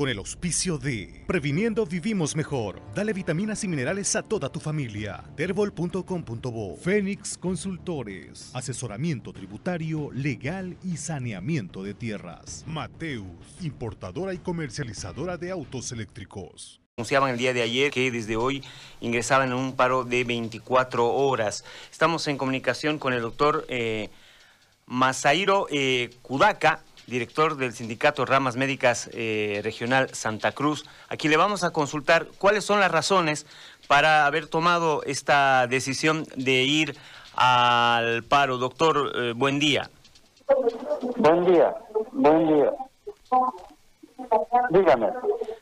con el auspicio de Previniendo Vivimos Mejor. Dale vitaminas y minerales a toda tu familia. Terbol.com.bo Fénix Consultores. Asesoramiento tributario, legal y saneamiento de tierras. Mateus, importadora y comercializadora de autos eléctricos. Anunciaban el día de ayer que desde hoy ingresaban en un paro de 24 horas. Estamos en comunicación con el doctor eh, Masairo eh, Kudaka, director del Sindicato Ramas Médicas eh, Regional Santa Cruz. Aquí le vamos a consultar cuáles son las razones para haber tomado esta decisión de ir al paro. Doctor, eh, buen día. Buen día, buen día. Dígame.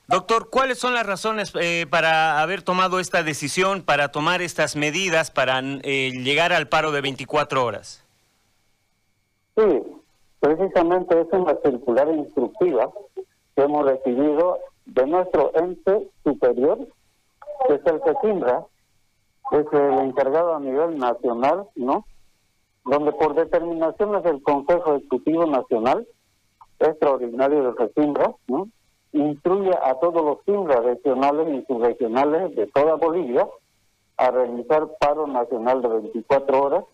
Doctor, ¿cuáles son las razones eh, para haber tomado esta decisión, para tomar estas medidas, para llegar al paro de 24 horas? Sí, Precisamente es una circular instructiva que hemos recibido de nuestro ente superior, que es el CECIMBRA, es el encargado a nivel nacional, ¿no? Donde por determinaciones del Consejo Ejecutivo Nacional, extraordinario del CECIMBRA, ¿no? Instruye a todos los CIMBRA regionales y subregionales de toda Bolivia a realizar paro nacional de 24 horas,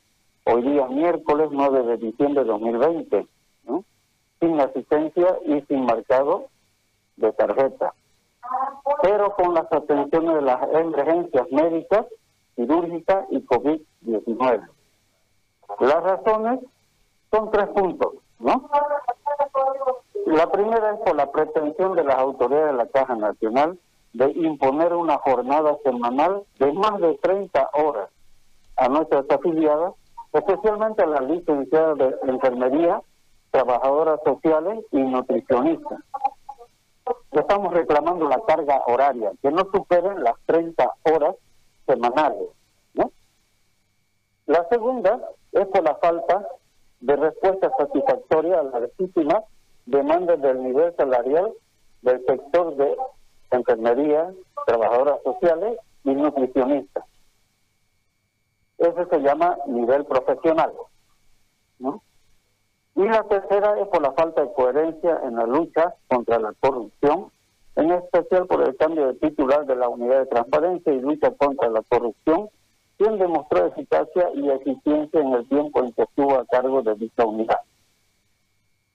hoy día miércoles 9 de diciembre de 2020 sin asistencia y sin marcado de tarjeta, pero con las atenciones de las emergencias médicas, quirúrgicas y COVID-19. Las razones son tres puntos, ¿no? La primera es por la pretensión de las autoridades de la Caja Nacional de imponer una jornada semanal de más de 30 horas a nuestras afiliadas, especialmente a las licenciadas de enfermería trabajadoras sociales y nutricionistas. Estamos reclamando la carga horaria, que no superen las 30 horas semanales. ¿no? La segunda es por la falta de respuesta satisfactoria a la legítima demanda del nivel salarial del sector de enfermería, trabajadoras sociales y nutricionistas. Eso se llama nivel profesional. ¿no? Y la tercera es por la falta de coherencia en la lucha contra la corrupción, en especial por el cambio de titular de la Unidad de Transparencia y Lucha contra la Corrupción, quien demostró eficacia y eficiencia en el tiempo en que estuvo a cargo de dicha unidad.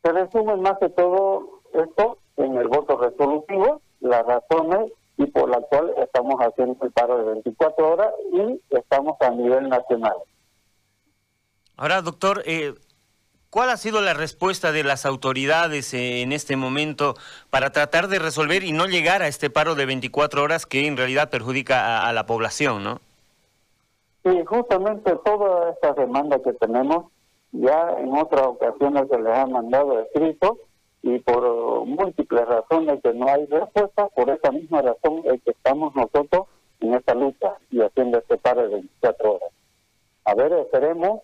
Se resume más que todo esto en el voto resolutivo, las razones y por la cual estamos haciendo el paro de 24 horas y estamos a nivel nacional. Ahora, doctor, eh, ¿Cuál ha sido la respuesta de las autoridades en este momento para tratar de resolver y no llegar a este paro de 24 horas que en realidad perjudica a, la población, no? Sí, justamente toda esta demanda que tenemos ya en otras ocasiones se les ha mandado escrito y por múltiples razones que no hay respuesta, por esa misma razón es que estamos nosotros en esta lucha y haciendo este paro de 24 horas. A ver, esperemos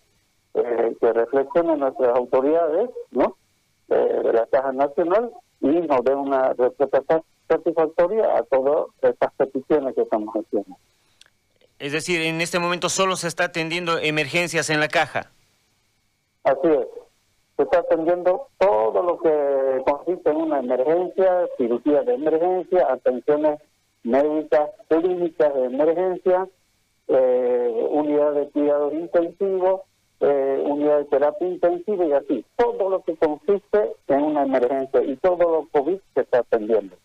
eh, que reflexionen nuestras autoridades, ¿no? Eh, de la Caja Nacional y nos dé una respuesta satisfactoria a todas estas peticiones que estamos haciendo. Es decir, en este momento solo se está atendiendo emergencias en la caja. Así es. Se está atendiendo todo lo que consiste en una emergencia, cirugía de emergencia, atenciones médicas clínicas de emergencia, eh, unidad de cuidados intensivos, eh, unidad de terapia intensiva y así. Todo lo que consiste en una emergencia y todo lo COVID se está atendiendo.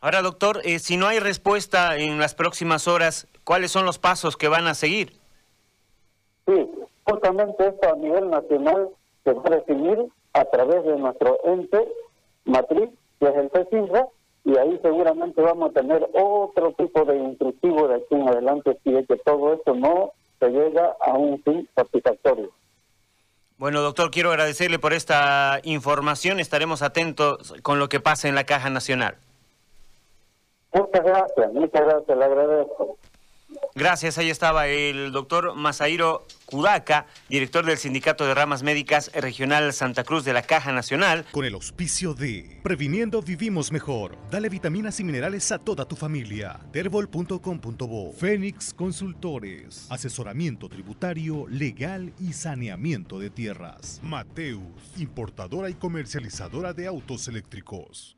Ahora, doctor, eh, si no hay respuesta en las próximas horas, ¿cuáles son los pasos que van a seguir? Sí, justamente esto a nivel nacional se va a definir a través de nuestro ente matriz, que es el CECINRA, y ahí seguramente vamos a tener otro tipo de instructivo de aquí en adelante si es que todo esto no se llega a un fin satisfactorio. Bueno, doctor, quiero agradecerle por esta información. Estaremos atentos con lo que pase en la Caja Nacional. Muchas gracias, muchas gracias, le agradezco. Gracias, ahí estaba el doctor Masairo Kudaka, director del Sindicato de Ramas Médicas Regional Santa Cruz de la Caja Nacional. Con el auspicio de Previniendo Vivimos Mejor. Dale vitaminas y minerales a toda tu familia. Terbol.com.bo Fénix Consultores. Asesoramiento tributario, legal y saneamiento de tierras. Mateus, importadora y comercializadora de autos eléctricos.